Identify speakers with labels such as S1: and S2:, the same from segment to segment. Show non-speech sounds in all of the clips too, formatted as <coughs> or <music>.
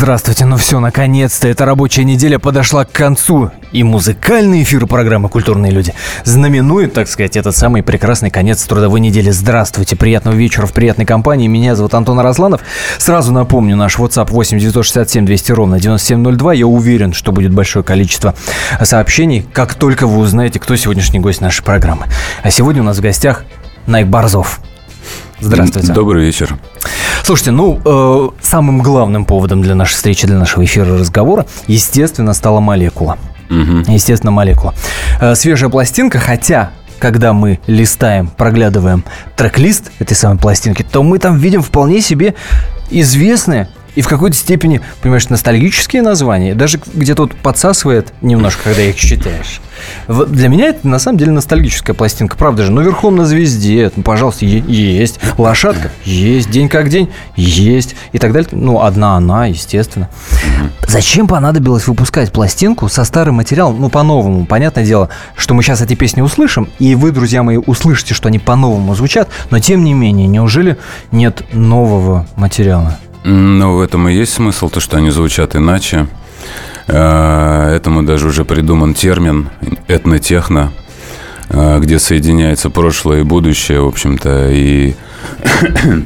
S1: Здравствуйте, ну все, наконец-то эта рабочая неделя подошла к концу. И музыкальный эфир программы «Культурные люди» знаменует, так сказать, этот самый прекрасный конец трудовой недели. Здравствуйте, приятного вечера в приятной компании. Меня зовут Антон Арасланов. Сразу напомню, наш WhatsApp 8 967 200 ровно 9702. Я уверен, что будет большое количество сообщений, как только вы узнаете, кто сегодняшний гость нашей программы. А сегодня у нас в гостях Найк Борзов. Здравствуйте.
S2: Добрый вечер.
S1: Слушайте, ну, э, самым главным поводом для нашей встречи, для нашего эфира разговора, естественно, стала молекула. Угу. Естественно, молекула. Э, свежая пластинка, хотя когда мы листаем, проглядываем трек-лист этой самой пластинки, то мы там видим вполне себе известные и в какой-то степени, понимаешь, ностальгические названия, даже где-то вот подсасывает немножко, когда их читаешь. Для меня это на самом деле ностальгическая пластинка, правда же. Ну, верхом на звезде, ну, пожалуйста, есть. Лошадка есть. День как день есть. И так далее. Ну, одна она, естественно. Зачем понадобилось выпускать пластинку со старым материалом? Ну, по-новому. Понятное дело, что мы сейчас эти песни услышим, и вы, друзья мои, услышите, что они по-новому звучат, но тем не менее, неужели нет нового материала?
S2: Ну, в этом и есть смысл, то, что они звучат иначе. Э, этому даже уже придуман термин этнотехно, э, где соединяется прошлое и будущее, в общем-то, и <coughs>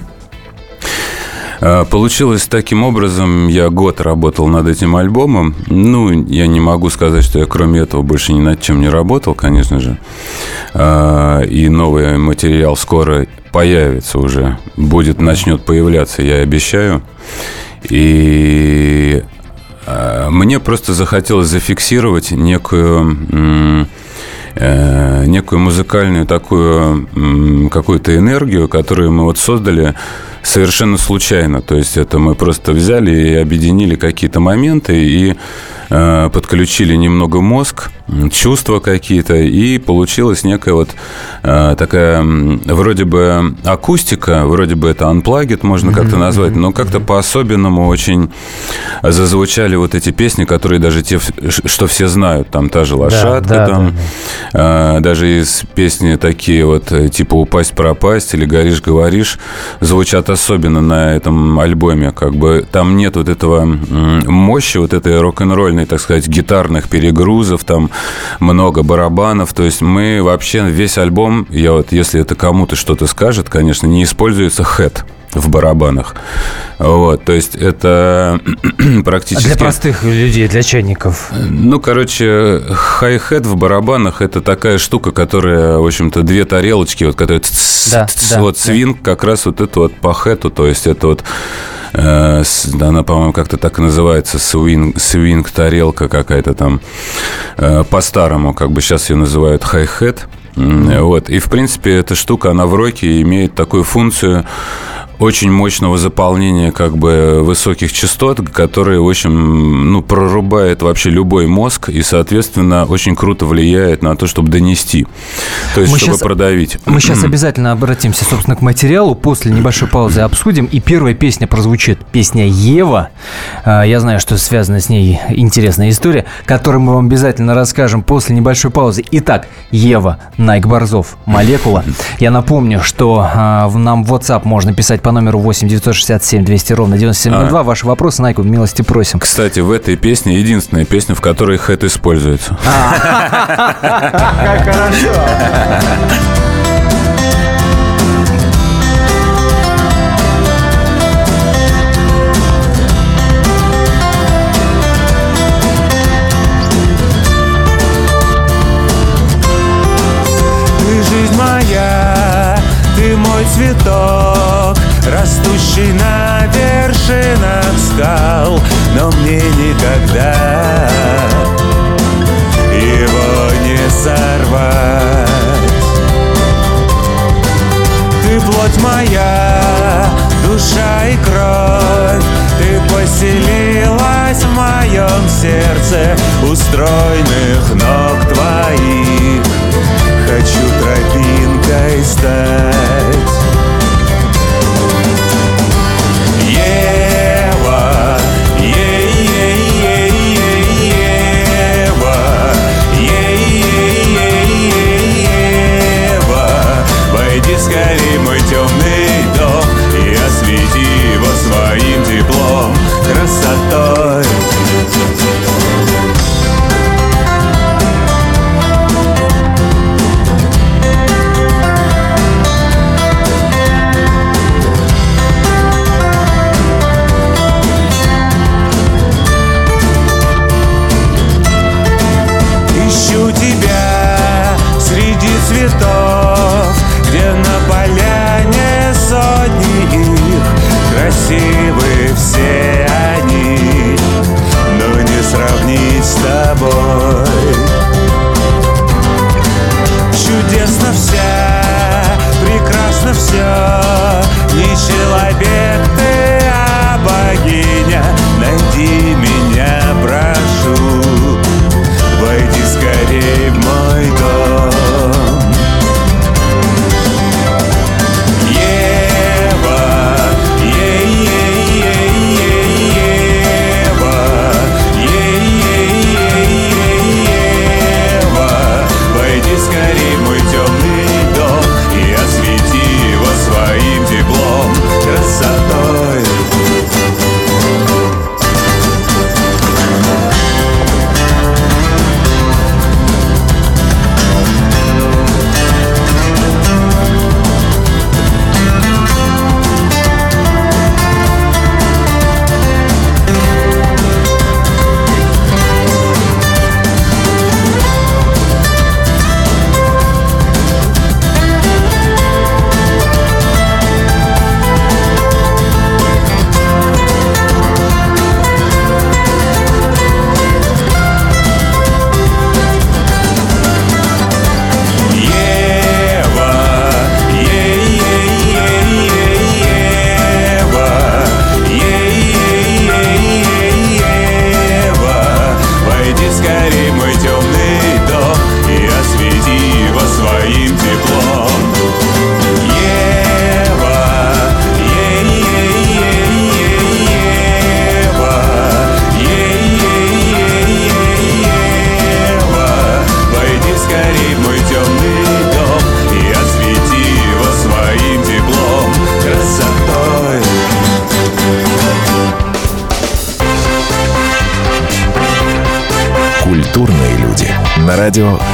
S2: э, Получилось таким образом, я год работал над этим альбомом. Ну, я не могу сказать, что я кроме этого больше ни над чем не работал, конечно же. И новый материал скоро появится уже, будет, начнет появляться, я обещаю. И э, мне просто захотелось зафиксировать некую э, некую музыкальную такую какую-то энергию, которую мы вот создали совершенно случайно. То есть это мы просто взяли и объединили какие-то моменты и подключили немного мозг, чувства какие-то, и получилась некая вот э, такая вроде бы акустика, вроде бы это unplugged можно как-то назвать, но как-то по-особенному очень зазвучали вот эти песни, которые даже те, что все знают, там та же лошадка, да, да, там, да, да. Э, даже из песни такие вот типа «Упасть, пропасть» или «Горишь, говоришь» звучат особенно на этом альбоме, как бы там нет вот этого мощи, вот этой рок-н-ролльной так сказать, гитарных перегрузов, там много барабанов. То есть мы вообще весь альбом, я вот, если это кому-то что-то скажет, конечно, не используется хэт в барабанах. Вот, то есть это <clears throat> практически...
S1: А для простых людей, для чайников?
S2: Ну, короче, хай-хет в барабанах – это такая штука, которая, в общем-то, две тарелочки, вот, которые... Да, да, вот да. свинг как раз вот это вот по хэту, то есть это вот она, по-моему, как-то так и называется, свинг тарелка какая-то там, э, по-старому, как бы сейчас ее называют хай-хет. Вот. И, в принципе, эта штука, она в роке имеет такую функцию очень мощного заполнения как бы высоких частот, которые, в общем, ну, прорубает вообще любой мозг и, соответственно, очень круто влияет на то, чтобы донести, то есть, мы чтобы сейчас, продавить.
S1: Мы сейчас обязательно обратимся, собственно, к материалу, после небольшой паузы обсудим, и первая песня прозвучит, песня «Ева». А, я знаю, что связана с ней интересная история, которую мы вам обязательно расскажем после небольшой паузы. Итак, Ева, Найк Борзов, «Молекула». Я напомню, что а, нам в WhatsApp можно писать по номеру 8 967 200 ровно 9702. А. Ваши вопросы, Найку, милости просим.
S2: Кстати, в этой песне единственная песня, в которой хэт используется. Как хорошо.
S3: жизнь моя, ты мой цветок Растущий на вершинах скал Но мне никогда Его не сорвать. Ты плоть моя, душа и кровь Ты поселилась в моем сердце У ног твоих. Хочу тропинкой стать
S4: Закори мой темный дом И освети его своим теплом, красотой.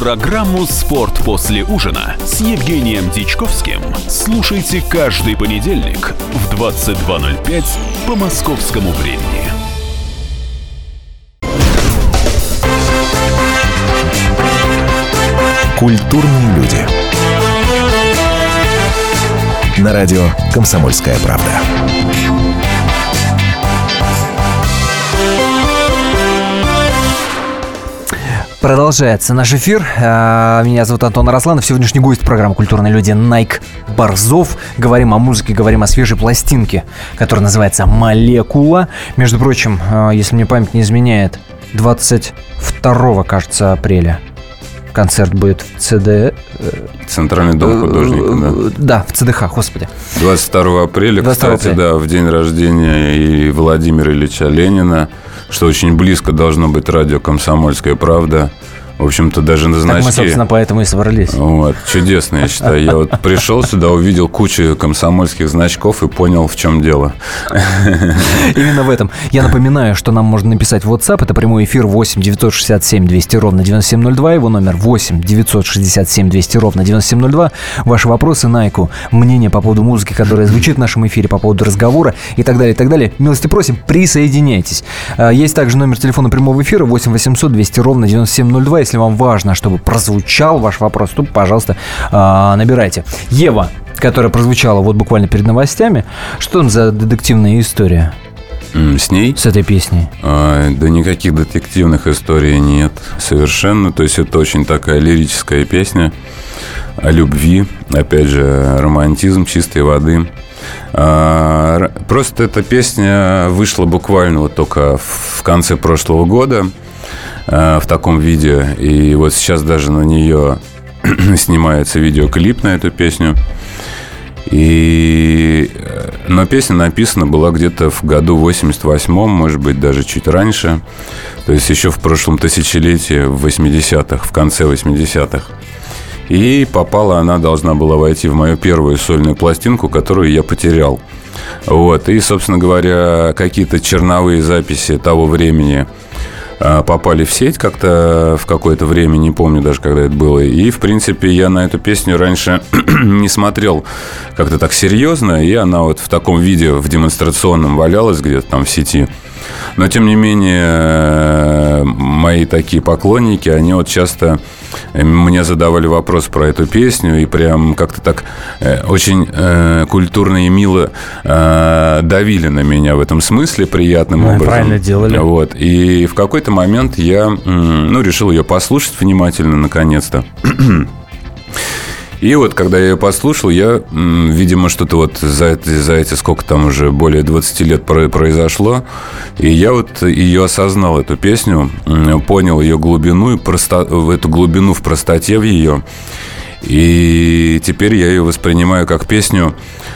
S5: Программу «Спорт после ужина» с Евгением Дичковским слушайте каждый понедельник в 22.05 по московскому времени.
S4: Культурные люди. На радио «Комсомольская правда».
S1: Продолжается наш эфир. А, Меня зовут Антон Арасланов. Сегодняшний гость программы «Культурные люди» Найк Борзов. Говорим о музыке, говорим о свежей пластинке, которая называется «Молекула». Между прочим, а, если мне память не изменяет, 22, кажется, апреля концерт будет в ЦД...
S2: Центральный дом художника, да.
S1: Да, в ЦДХ, господи.
S2: 22 апреля,
S1: 22
S2: кстати,
S1: апреля.
S2: да, в день рождения и Владимира Ильича Ленина, что очень близко должно быть радио «Комсомольская правда». В общем-то, даже на
S1: Так мы,
S2: значке...
S1: собственно, поэтому и собрались.
S2: Вот, чудесно, я считаю. Я вот пришел сюда, увидел кучу комсомольских значков и понял, в чем дело.
S1: Именно в этом. Я напоминаю, что нам можно написать в WhatsApp. Это прямой эфир 8 967 200 ровно 9702. Его номер 8 967 200 ровно 9702. Ваши вопросы Найку, мнение по поводу музыки, которая звучит в нашем эфире, по поводу разговора и так далее, и так далее. Милости просим, присоединяйтесь. А, Есть также номер телефона прямого эфира 8 800 200 ровно 9702. Если вам важно, чтобы прозвучал ваш вопрос, то, пожалуйста, а, набирайте. Ева, которая прозвучала вот буквально перед новостями. Что там за детективная история
S2: С ней
S1: с этой песней?
S2: А, Да никаких детективных историй нет совершенно. То есть это очень такая лирическая песня о любви. Опять же, романтизм чистой воды. А, Просто эта песня вышла буквально вот только в конце прошлого года в таком виде. И вот сейчас даже на нее <clears throat> снимается видеоклип на эту песню. И, э, но песня написана была где-то в году 88-м, может быть, даже чуть раньше. То есть еще в прошлом тысячелетии, в 80-х, в конце 80-х. И попала она должна была войти в мою первую сольную пластинку, которую я потерял. Вот. И, собственно говоря, какие-то черновые записи того времени попали в сеть как-то в какое-то время, не помню даже, когда это было. И, в принципе, я на эту песню раньше <clears throat> не смотрел как-то так серьезно, и она вот в таком виде, в демонстрационном валялась где-то там в сети. Но, тем не менее, э, мои такие поклонники, они вот часто мне задавали вопрос про эту песню, и прям как-то так э, очень э, культурно и мило э, давили на меня в этом смысле приятным
S1: Ну и
S2: образом.
S1: правильно делали.
S2: Вот. И в какой-то момент я ну, решил ее послушать внимательно, наконец-то. И вот, когда я ее послушал, я, видимо, что-то вот за, за эти сколько там уже, более 20 лет про- произошло, и я вот ее осознал, эту песню, понял ее глубину, и просто, эту глубину в простоте в ее. И теперь я ее воспринимаю как песню,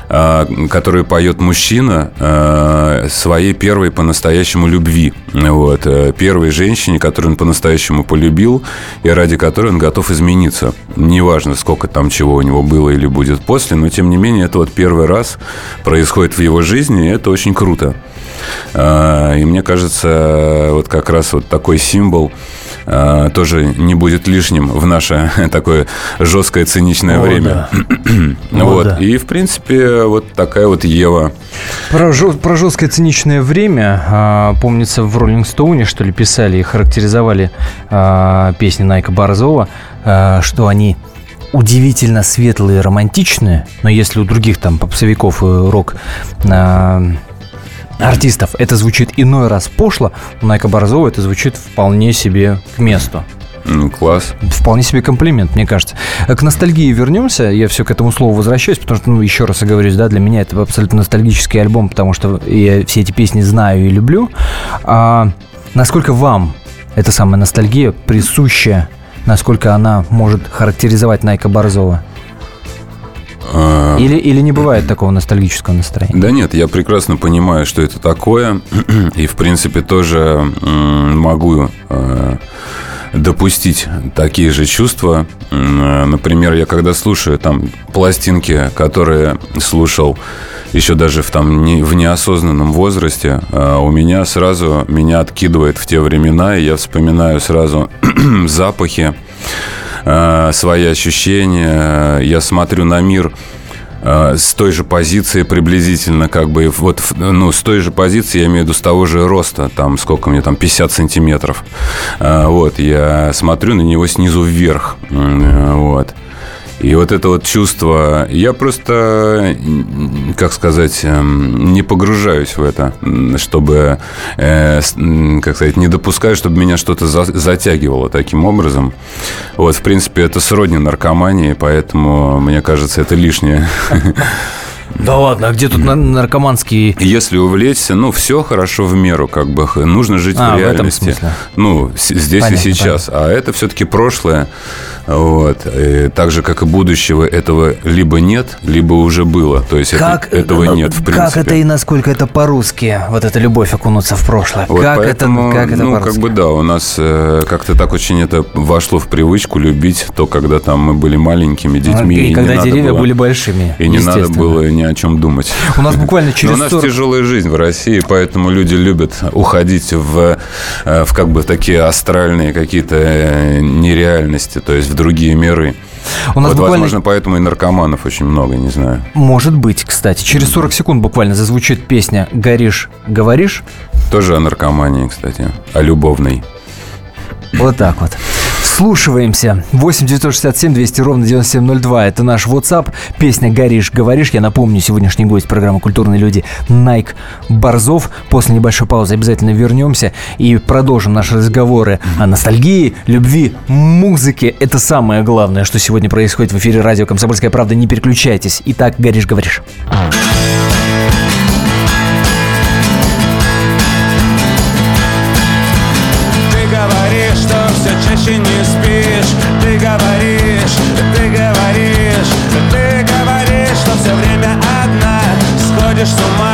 S2: а, которую поет мужчина а, своей первой по-настоящему любви. Вот. э, Первой женщине, которую он по-настоящему полюбил, и ради которой он готов измениться. Неважно, сколько там чего у него было или будет после, но тем не менее, это вот первый раз происходит в его жизни, и это очень круто. А, И мне кажется, вот как раз вот такой символ а, тоже не будет лишним в наше <laughs> такое жесткое циничное
S1: О,
S2: время. <clears throat>
S1: О,
S2: вот.
S1: да.
S2: И, в принципе, вот такая вот Ева.
S1: Про, жё- про жесткое циничное время, а, помнится, в Роллинг Стоуне, что ли, писали и характеризовали а, песни Найка Борзова, а, что они удивительно светлые и романтичные, но если у других там попсовиков и рок а, артистов это звучит иной раз пошло, у Найка Борзова это звучит вполне себе к месту.
S2: Ну, класс.
S1: Вполне себе комплимент, мне кажется. К ностальгии вернемся. Я все к этому слову возвращаюсь, потому что, ну, еще раз оговорюсь, да, для меня это абсолютно ностальгический альбом, потому что я все эти песни знаю и люблю. А насколько вам эта самая ностальгия присуща насколько она может характеризовать Найка Борзова?
S2: А,
S1: Или, или не бывает такого ностальгического настроения?
S2: Да нет, я прекрасно понимаю, что это такое. <clears throat> И, в принципе, тоже могу э, допустить такие же чувства. Э, Например, я когда слушаю там пластинки, которые слушал еще даже в, там, не, в неосознанном возрасте, э, у меня сразу меня откидывает в те времена, и я вспоминаю сразу <clears throat> запахи, э, свои ощущения. Я смотрю на мир э, с той же позиции приблизительно, как бы, вот, ну, с той же позиции, я имею в виду, с того же роста, там, сколько мне, там, 50 сантиметров. Э, Вот, я смотрю на него снизу вверх, э, вот. И вот это вот чувство, я просто, как сказать, эм, не погружаюсь в это, чтобы, э, как сказать, не допускаю, чтобы меня что-то за- затягивало таким образом. Вот, в принципе, это сродни наркомании, поэтому, мне кажется, это лишнее. <laughs>
S1: Да ладно, а где тут на- наркоманские...
S2: Если увлечься, ну, все хорошо в меру, как бы, нужно жить
S1: А,
S2: в
S1: в этом
S2: реальности.
S1: смысле.
S2: Ну, здесь
S1: Понятно,
S2: и сейчас. А это все-таки прошлое. Вот. И так же, как и будущего, этого либо нет, либо уже было. То есть это-
S1: Как,
S2: этого
S1: э,
S2: нет, в принципе.
S1: Как это и насколько это по-русски, вот эта любовь окунуться в прошлое?
S2: Вот
S1: как,
S2: поэтому,
S1: это, как это
S2: ну,
S1: по-русски?
S2: как бы да, у нас э, как-то так очень это вошло в привычку любить то, когда там мы были маленькими детьми.
S1: и,
S2: не
S1: когда деревья
S2: было-
S1: были большими.
S2: И не надо было ни о чем думать.
S1: У нас буквально
S2: Но
S1: через
S2: у нас
S1: 40
S2: тяжелая жизнь в России, поэтому люди любят уходить в, э, в как бы такие астральные какие-то э, нереальности, то есть в другие миры.
S1: У нас
S2: вот,
S1: буквально-
S2: возможно, поэтому и наркоманов очень много, не знаю.
S1: Может быть, кстати. Через 40 секунд буквально зазвучит песня «Горишь, говоришь».
S2: Тоже о наркомании, кстати, о любовной.
S1: Вот так вот. Вслушиваемся. 8 967 200 ровно 9702. Это наш WhatsApp. Песня «Горишь, говоришь». Я напомню, сегодняшний гость программы «Культурные люди» Найк Борзов. После небольшой паузы обязательно вернемся и продолжим наши разговоры о ностальгии, любви, музыке. Это самое главное, что сегодня происходит в эфире радио «Комсомольская правда». Не переключайтесь. Итак, «Горишь, говоришь».
S3: Сходишь с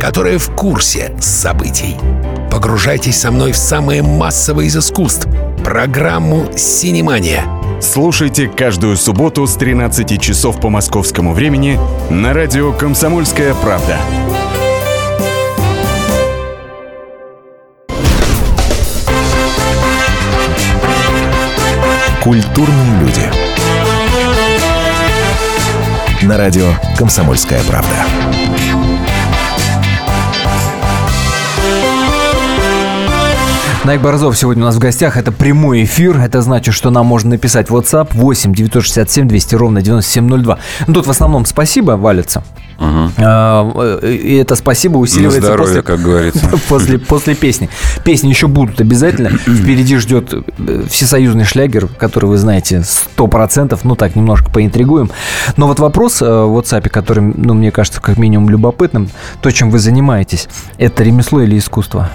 S6: которые в курсе событий. Погружайтесь со мной в самое массовое из искусств — программу «Синемания».
S7: Слушайте каждую субботу с 13 часов по московскому времени на радио «Комсомольская правда».
S4: Культурные люди. На радио «Комсомольская правда».
S1: Найк Борзов сегодня у нас в гостях. Это прямой эфир. Это значит, что нам можно написать WhatsApp 8 967 200 ровно 9702. Ну, тут в основном спасибо валится. А, И это спасибо
S2: На
S1: усиливается
S2: здоровье,
S1: после,
S2: как говорится. <laughs>
S1: после, после песни. Песни еще будут обязательно. <clears throat> Впереди ждет э, всесоюзный шлягер, который вы знаете 100%. Ну так, немножко поинтригуем. Но вот вопрос э, в WhatsApp, который, ну, мне кажется, как минимум любопытным. То, чем вы занимаетесь, это ремесло или искусство?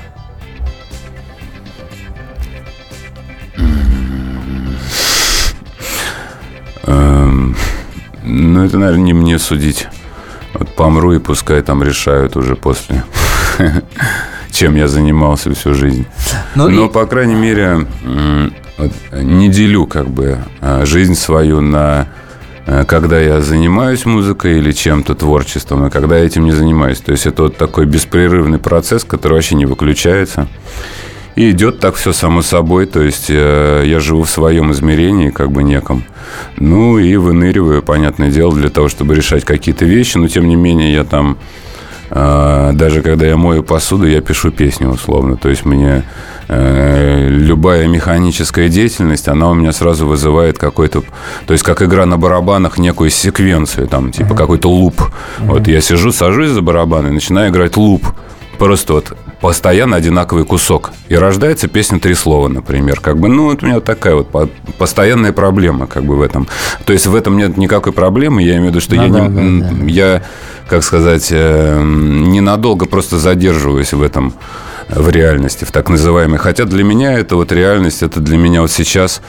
S2: Ну, это, наверное, не мне судить. Вот помру, и пускай там решают уже после, <laughs> чем я занимался всю жизнь.
S1: Ну,
S2: Но,
S1: и-
S2: по крайней мере, вот, не делю как бы а, жизнь свою на э, когда я занимаюсь музыкой или чем-то творчеством, и когда я этим не занимаюсь. То есть это вот такой беспрерывный процесс, который вообще не выключается. И идет так все само собой, то есть э, я живу в своем измерении, как бы неком. Ну и выныриваю, понятное дело, для того, чтобы решать какие-то вещи, но тем не менее я там, э, даже когда я мою посуду, я пишу песни условно. То есть мне э, любая механическая деятельность, она у меня сразу вызывает какой-то, то есть как игра на барабанах, некую секвенцию, там, типа какой-то луп. Вот я сижу, сажусь за барабан и начинаю играть луп. Просто вот постоянно одинаковый кусок. И рождается песня «Три слова», например. Как бы, ну, вот у меня такая вот по- постоянная проблема как бы в этом. То есть в этом нет никакой проблемы. Я имею в виду, что
S1: Ну
S2: я,
S1: да,
S2: не,
S1: да,
S2: м, я, как сказать, э, ненадолго просто задерживаюсь в этом в реальности, в так называемой. Хотя для меня это вот реальность, это для меня вот сейчас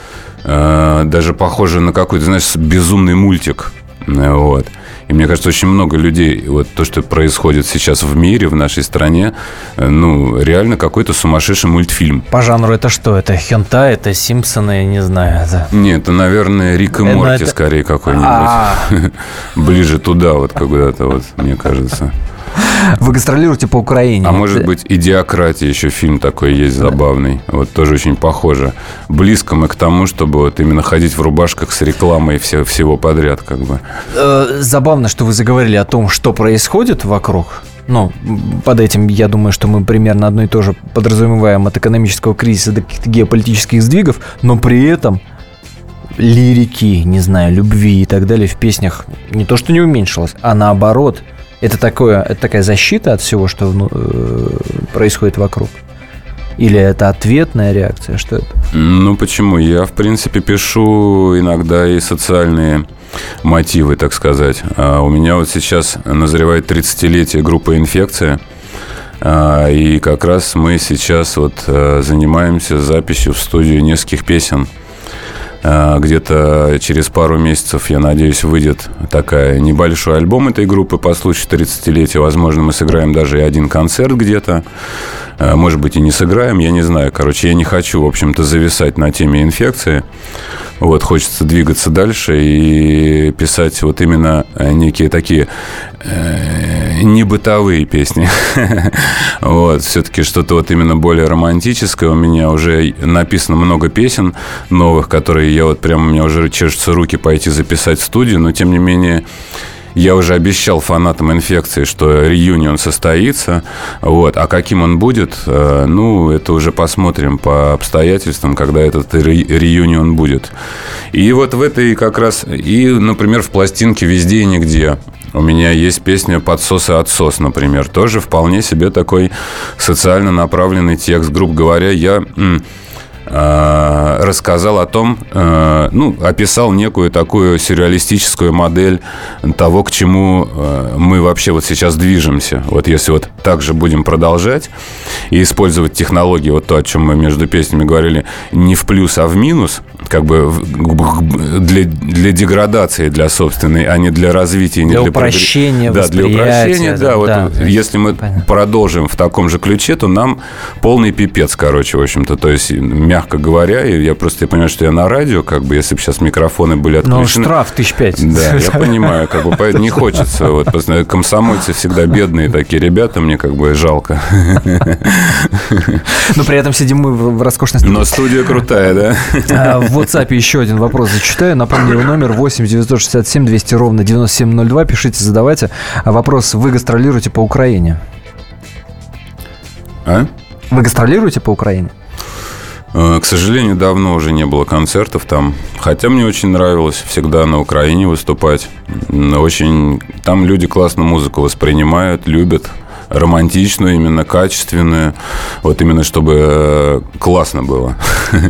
S2: э, даже похоже на какой-то, знаешь, безумный мультик. Э, Вот. И мне кажется, очень много людей, вот то, что происходит сейчас в мире, в нашей стране, э, ну, реально какой-то сумасшедший мультфильм.
S1: По жанру это что? Это хента, это Симпсоны, я не знаю. это-
S2: Нет, это, наверное, Рик и
S1: Э, ну,
S2: Морти
S1: это-
S2: скорее какой-нибудь.
S1: А. <laughs>
S2: Ближе туда вот куда-то вот, мне кажется.
S1: Вы гастролируете по Украине.
S2: А может быть, «Идиократия» еще фильм такой есть забавный. Вот тоже очень похоже. Близко мы к тому, чтобы вот именно ходить в рубашках с рекламой все, всего подряд как бы.
S1: Э, Забавно, что вы заговорили о том, что происходит вокруг. Ну, под этим, я думаю, что мы примерно одно и то же подразумеваем от экономического кризиса до каких-то геополитических сдвигов, но при этом лирики, не знаю, любви и так далее в песнях не то, что не уменьшилось, а наоборот. Это, такое, это такая защита от всего, что вну- э, происходит вокруг. Или это ответная реакция? Что это?
S2: Ну, почему? Я, в принципе, пишу иногда и социальные мотивы, так сказать. А у меня вот сейчас назревает 30-летие группы «Инфекция». А, И как раз мы сейчас вот э, занимаемся записью в студию нескольких песен. А, Где-то через пару месяцев, я надеюсь, выйдет такая небольшой альбом этой группы по случаю 30-летия. Возможно, мы сыграем даже и один концерт где-то. А, Может быть, и не сыграем, я не знаю. Короче, я не хочу, в общем-то, зависать на теме инфекции. Вот, хочется двигаться дальше и писать вот именно э, некие такие э, не бытовые песни. <laughs> Вот, все-таки что-то вот именно более романтическое. У меня уже написано много песен новых, которые я вот прямо, у меня уже чешутся руки пойти записать студию, но тем не менее я уже обещал фанатам инфекции, что реюнион состоится. Вот. А каким он будет, э, ну, это уже посмотрим по обстоятельствам, когда этот ре- реюнион будет. И вот в этой как раз, и, например, в пластинке «Везде и нигде» У меня есть песня «Подсос и отсос», например. Тоже вполне себе такой социально направленный текст. Грубо говоря, я рассказал о том, э, ну, описал некую такую сюрреалистическую модель того, к чему э, мы вообще вот сейчас движемся. Вот если вот так же будем продолжать и использовать технологии, вот то, о чем мы между песнями говорили, не в плюс, а в минус, как бы для, для деградации, для собственной, а не для развития, не
S1: Для
S2: прогре-
S1: упрощения
S2: Да, для упрощения, да.
S1: да,
S2: вот
S1: да.
S2: если мы
S1: Понятно.
S2: продолжим в таком же ключе, то нам полный пипец, короче, в общем-то. То есть, мягко говоря, и я просто я понимаю, что я на радио, как бы, если бы сейчас микрофоны были
S1: Ну,
S2: отключены.
S1: штраф тысяч пять.
S2: Да, я <laughs> понимаю, как бы поэтому не хочется. Вот, комсомольцы всегда бедные такие ребята, мне как бы жалко.
S1: Но при этом сидим мы в в роскошной студии.
S2: Но студия крутая, да?
S1: А, В WhatsApp еще один вопрос зачитаю. Напомню, его номер 8 967 200 ровно 9702. Пишите, задавайте. А Вопрос, вы гастролируете по Украине?
S2: А?
S1: Вы гастролируете по Украине?
S2: Э, К сожалению, давно уже не было концертов там. Хотя мне очень нравилось всегда на Украине выступать. Очень там люди классно музыку воспринимают, любят романтичную, именно качественную. Вот именно чтобы э, классно было. <laughs>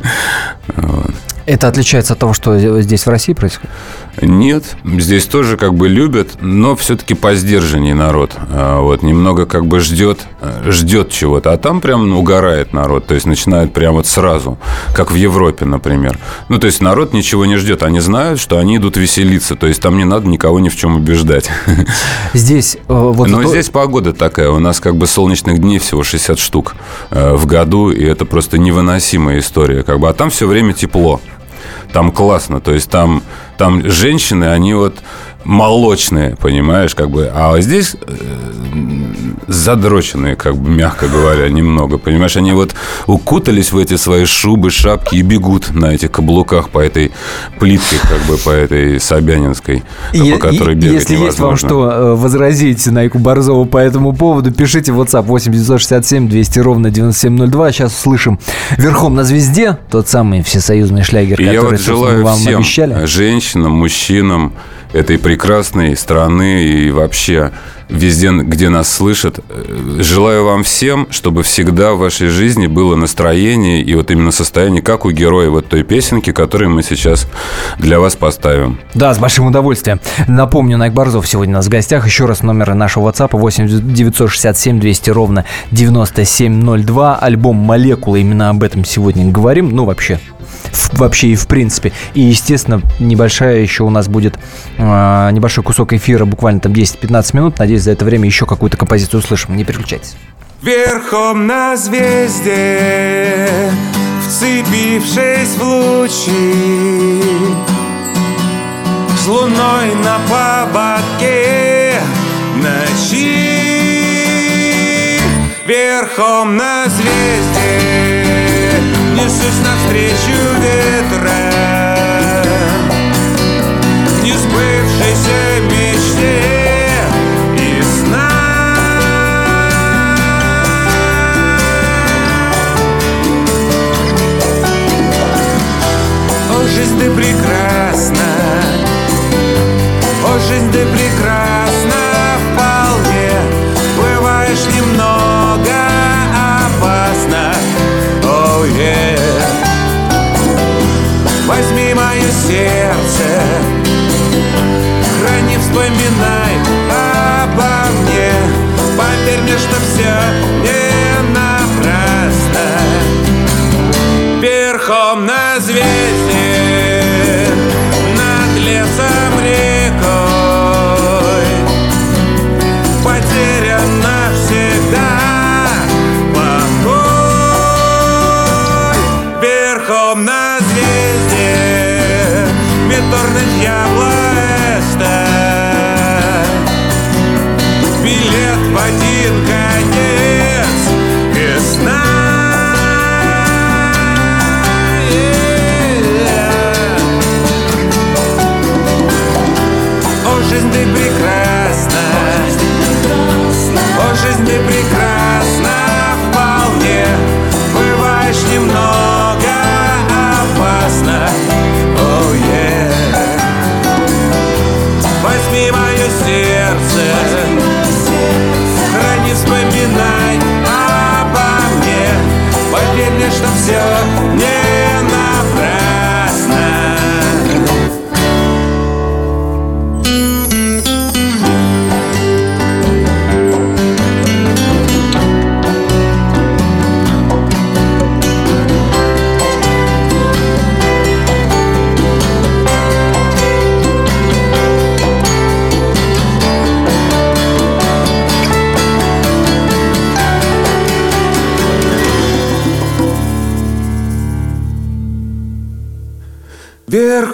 S1: Это отличается от того, что здесь в России происходит?
S2: Нет, здесь тоже как бы любят, но все-таки по сдержанней народ. А, Вот, немного как бы ждет, ждет чего-то. А там прям ну, угорает народ, то есть начинают прям вот сразу, как в Европе, например. Ну, то есть народ ничего не ждет, они знают, что они идут веселиться, то есть там не надо никого ни в чем убеждать. <laughs>
S1: Здесь э, вот...
S2: Но
S1: то-
S2: здесь погода такая, у нас как бы солнечных дней всего 60 штук э, в году, и это просто невыносимая история. Как бы, а там все время тепло. Там классно, то есть там, там женщины, они вот молочные, понимаешь, как бы, а здесь э, задроченные, как бы, мягко говоря, немного, понимаешь, они вот укутались в эти свои шубы, шапки и бегут на этих каблуках по этой плитке, как бы, по этой Собянинской,
S1: И-
S2: по которой
S1: и-
S2: бегать
S1: Если есть вам
S2: невозможно.
S1: что э, возразить Найку Борзову по этому поводу, пишите в WhatsApp 8 967 200 ровно 9702. Сейчас услышим «Верхом на звезде», тот самый всесоюзный шлягер,
S2: И
S1: который
S2: я вот желаю
S1: вам
S2: всем
S1: обещали.
S2: женщинам, мужчинам этой прекрасной страны и вообще везде, где нас слышат, э, желаю вам всем, чтобы всегда в вашей жизни было настроение и вот именно состояние, как у героя вот той песенки, которую мы сейчас для вас поставим.
S1: Да, с большим удовольствием. Напомню, Найк Борзов сегодня у нас в гостях. Еще раз номер нашего WhatsApp 8 967 200 ровно 9702. Альбом «Молекула». Именно об этом сегодня говорим. Ну, вообще, вообще и в принципе. И, естественно, небольшая еще у нас будет э, небольшой кусок эфира, буквально там 10-15 минут. Надеюсь, за это время еще какую-то композицию услышим. Не переключайтесь.
S3: Верхом на звезде, вцепившись в лучи, С луной на поводке ночи. Верхом на звезде, несусь навстречу ветра, несбывшейся мечте жизнь ты прекрасна, о, жизнь ты прекрасна вполне, бываешь немного опасно, о, oh, yeah. Возьми мое сердце, храни, вспоминай обо мне, поверь мне, что все не Верхом на звезде Над лесом рекой. Потерян навсегда покой. Верхом на звезде Меторный дьявола эста Билет в один конец сердце. Храни, вспоминай обо мне. Поверь мне, что все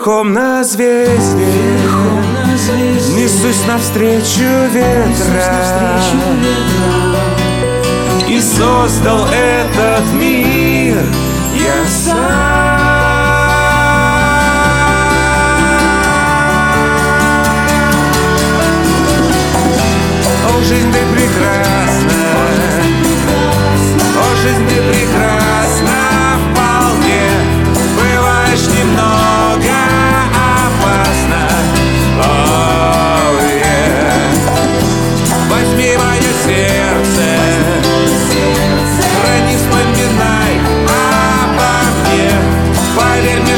S3: Верхом на звезде. Несусь навстречу ветра. И создал этот мир. Я сам. О, жизнь ты прекрасна О, жизнь ты прекрасна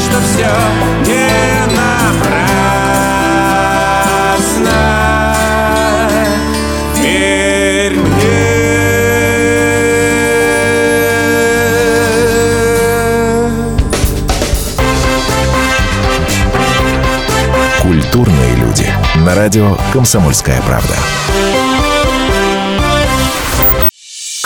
S3: что все не напрасно Верь мне
S4: Культурные люди. На радио «Комсомольская правда».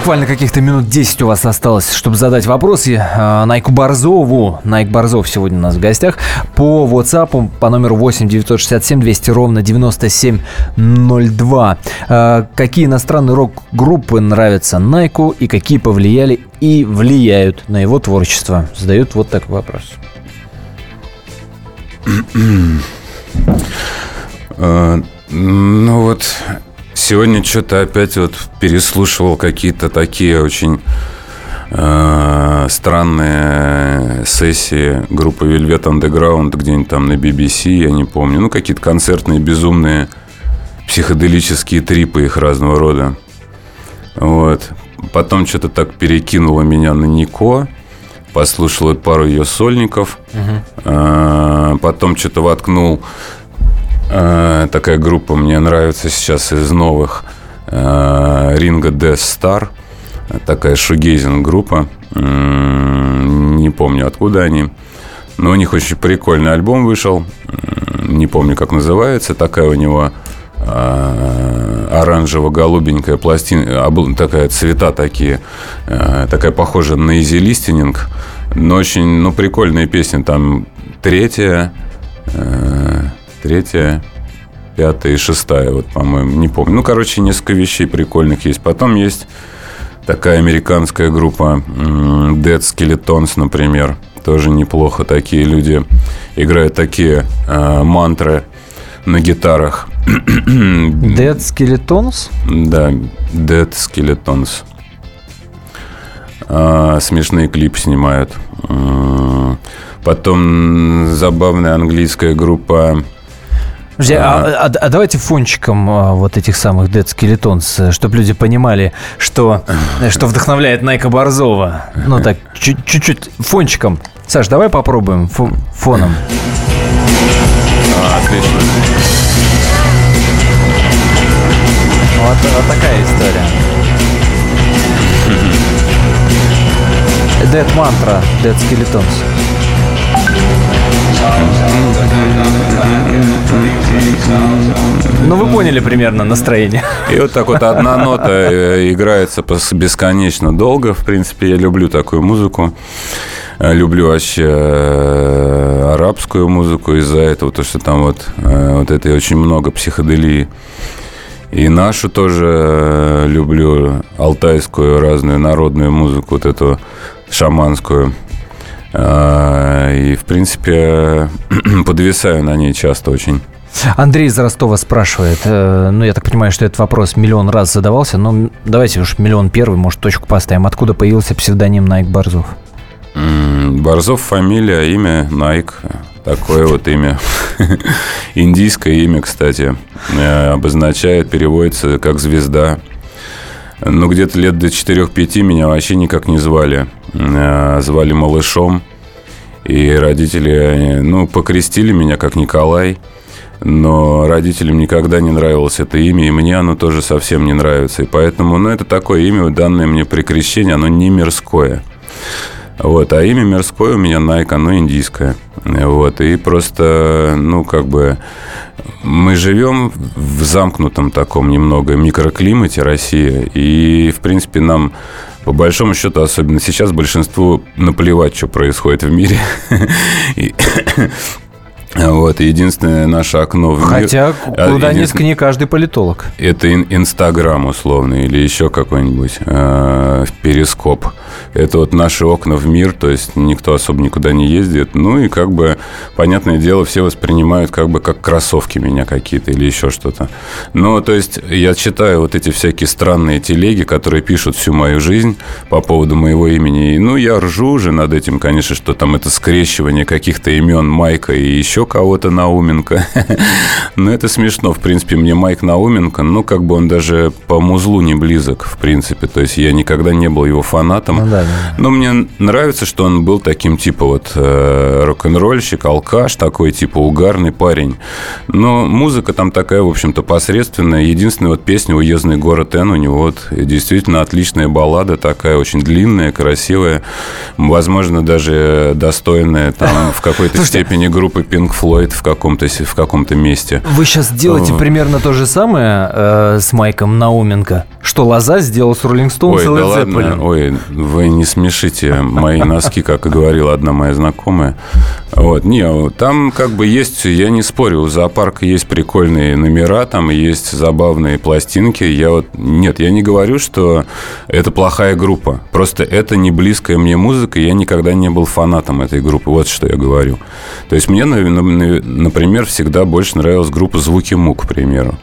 S1: Буквально каких-то минут 10 у вас осталось, чтобы задать вопросы э, Найку Борзову. Найк Борзов сегодня у нас в гостях. По WhatsApp по номеру 8 967 200 ровно 9702. Э, Какие иностранные рок-группы нравятся Найку и какие повлияли и влияют на его творчество? Задают вот такой вопрос.
S2: Э, Ну вот, сегодня что-то опять вот переслушивал какие-то такие очень э, странные сессии группы Velvet Underground где-нибудь там на BBC, я не помню. Ну, какие-то концертные, безумные, психоделические трипы их разного рода. Вот. Потом что-то так перекинуло меня на Нико. Послушал пару ее сольников. Э, Потом что-то воткнул такая группа мне нравится сейчас из новых. Э, Ringo Death Star. Такая шугейзинг группа. М, Не помню, откуда они. Но у них очень прикольный альбом вышел. Не помню, как называется. Такая у него э, оранжево-голубенькая пластина, обл- такая цвета такие, э, такая похожая на Easy Listening, но очень, ну, прикольные песни. Там третья, э, третья, пятая и шестая, вот, по-моему, не помню. Ну, короче, несколько вещей прикольных есть. Потом есть такая американская группа Dead Skeletons, например. Тоже неплохо. Такие люди играют такие э, мантры на гитарах. <clears throat>
S1: Dead Skeletons?
S2: Да, Dead Skeletons. А, смешные клип снимают. Потом забавная английская группа
S1: Подожди, а, а, а давайте фончиком а, вот этих самых Dead Skeletons, чтобы люди понимали, что, что вдохновляет Найка Борзова. Ну так, чуть-чуть фончиком. Саш, давай попробуем фо фоном.
S2: А, отлично.
S1: Вот, вот такая история. <laughs> Dead Mantra, Dead Skeletons. Ну, вы поняли примерно настроение.
S2: И вот так вот одна нота э, играется бесконечно долго. В принципе, я люблю такую музыку. Э, люблю вообще э, арабскую музыку из-за этого, то, что там вот, вот этой очень много психоделии. И нашу тоже люблю, алтайскую разную народную музыку, вот эту шаманскую. А, и, в принципе, <clears throat> подвисаю на ней часто очень.
S1: Андрей из Ростова спрашивает, э, ну, я так понимаю, что этот вопрос миллион раз задавался, но давайте уж миллион первый, может, точку поставим. Откуда появился псевдоним Найк Борзов?
S2: Борзов фамилия, имя Найк. Такое вот имя. <laughs> Индийское имя, кстати. Э, обозначает, переводится как звезда. Ну, где-то лет до 4-5 меня вообще никак не звали. Э, звали малышом. И родители, ну, покрестили меня как Николай. Но родителям никогда не нравилось это имя, и мне оно тоже совсем не нравится. И поэтому, ну, это такое имя, данное мне при крещении, оно не мирское. Вот, а имя мирское у меня Nike, оно индийское. Вот, и просто, ну, как бы, мы живем в замкнутом таком немного микроклимате России, и, в принципе, нам по большому счету, особенно сейчас, большинству наплевать, что происходит в мире. Вот, единственное наше окно в
S1: мир... Хотя куда ни не каждый политолог.
S2: Это Инстаграм условно или еще какой-нибудь э, перископ. Это вот наши окна в мир, то есть никто особо никуда не ездит. Ну и как бы, понятное дело, все воспринимают как бы как кроссовки меня какие-то или еще что-то. Ну, то есть я читаю вот эти всякие странные телеги, которые пишут всю мою жизнь по поводу моего имени. И, ну, я ржу уже над этим, конечно, что там это скрещивание каких-то имен Майка и еще кого-то Науменко. <laughs> Но это смешно. В принципе, мне Майк Науменко, ну, как бы он даже по музлу не близок, в принципе. То есть я никогда не был его фанатом. Да, да. Но мне нравится, что он был таким типа вот э, рок-н-ролльщик, алкаш, такой типа угарный парень. Но музыка там такая, в общем-то, посредственная. Единственная вот песня «Уездный город Н» у него вот действительно отличная баллада, такая очень длинная, красивая. Возможно, даже достойная там в какой-то степени группы Pink Pink Floyd в каком-то в каком-то месте.
S1: Вы сейчас делаете примерно то же самое э, с Майком Науменко, что Лоза сделал с Роллинг Стоунс и
S2: Led ладно, Ой, вы не смешите мои носки, как и говорила одна моя знакомая. Вот, не, там как бы есть, я не спорю, у зоопарка есть прикольные номера, там есть забавные пластинки. Я вот, нет, я не говорю, что это плохая группа. Просто это не близкая мне музыка, я никогда не был фанатом этой группы. Вот что я говорю. То есть мне, например, всегда больше нравилась группа «Звуки мук», к примеру.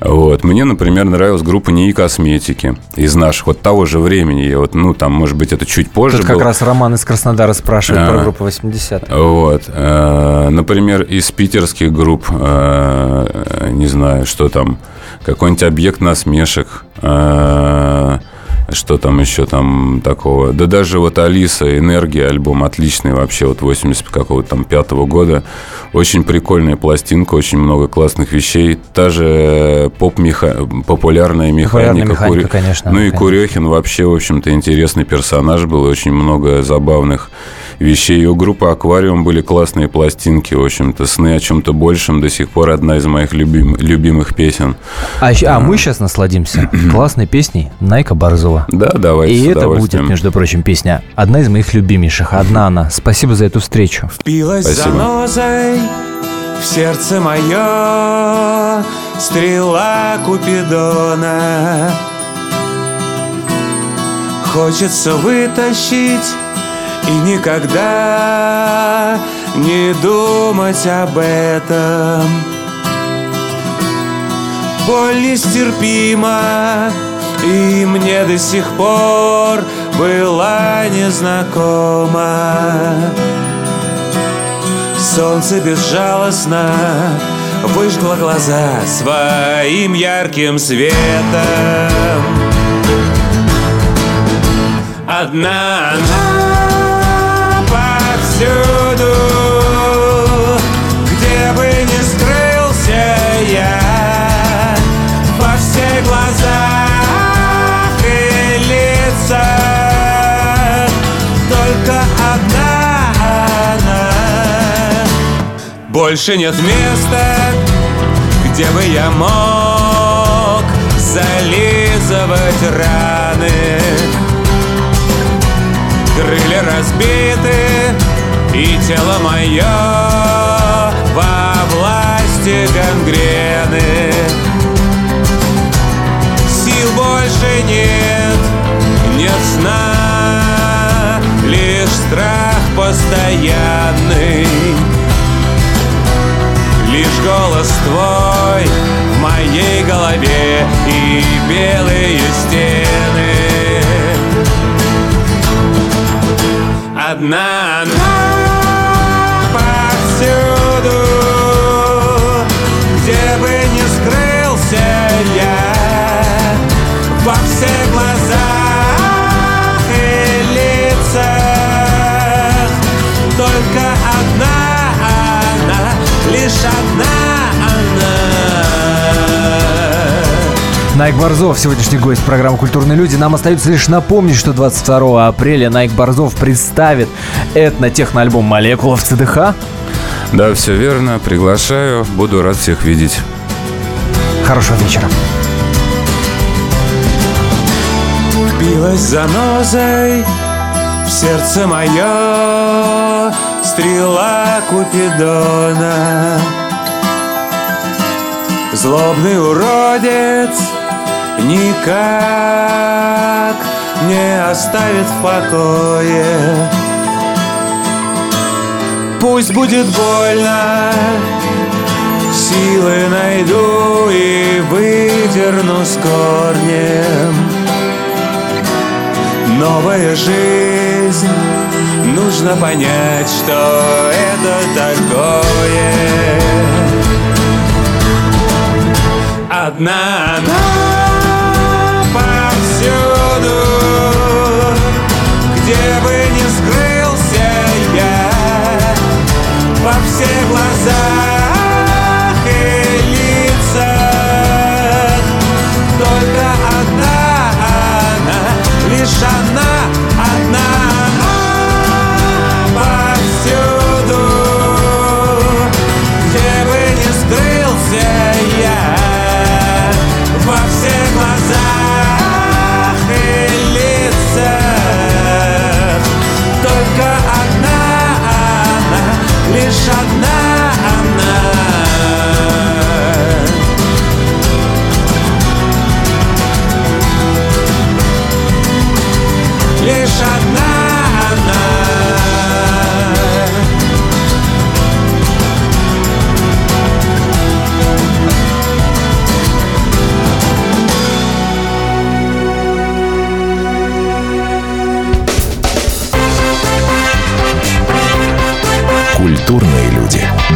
S2: Вот. Мне, например, нравилась группа НИИ Косметики из наших, вот того же времени. Я вот, ну, там, может быть, это чуть позже
S1: Тут как раз Роман из Краснодара спрашивает а, про группу 80
S2: Вот. А, например, из питерских групп, а, не знаю, что там, какой-нибудь объект насмешек, а, что там еще там такого? Да даже вот Алиса, Энергия, альбом отличный вообще, вот 80 какого-то там пятого года. Очень прикольная пластинка, очень много классных вещей. Та же поп-меха... популярная механика.
S1: механика Кури... конечно.
S2: Ну
S1: и
S2: конечно. Курехин вообще, в общем-то, интересный персонаж был, очень много забавных вещей. У группы «Аквариум» были классные пластинки, в общем-то. «Сны о чем-то большем» до сих пор одна из моих любим... любимых песен.
S1: А, а мы сейчас насладимся <clears throat> классной песней Найка Борзова.
S2: Да, давайте
S1: И это будет, между прочим, песня одна из моих любимейших. Одна она. Спасибо за эту встречу.
S3: Впилась занозой в сердце мое стрела Купидона. Хочется вытащить и никогда не думать об этом. Боль нестерпима, и мне до сих пор была незнакома. Солнце безжалостно выжгло глаза своим ярким светом. Одна она Больше нет места, где бы я мог зализывать раны. Крылья разбиты, и тело мое во власти гангрены. Сил больше нет, нет сна, лишь страх постоянный. Лишь голос твой в моей голове и белые стены. Одна она повсюду, где бы ни скрылся я, во всех глазах и лицах, только одна лишь одна она.
S1: Найк Борзов, сегодняшний гость программы «Культурные люди». Нам остается лишь напомнить, что 22 апреля Найк Борзов представит этно-техно-альбом «Молекула» в ЦДХ.
S2: Да, все верно. Приглашаю. Буду рад всех видеть.
S1: Хорошего вечера.
S3: Билась занозой в сердце мое Стрела Купидона. Злобный уродец никак не оставит в покое. Пусть будет больно, силы найду и выдерну с корнем. Новая жизнь Нужно понять, что это такое. Одна она повсюду. Где бы ни скрылся я Во и лицах. Только одна она Лишь она,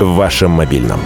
S4: В вашем мобильном.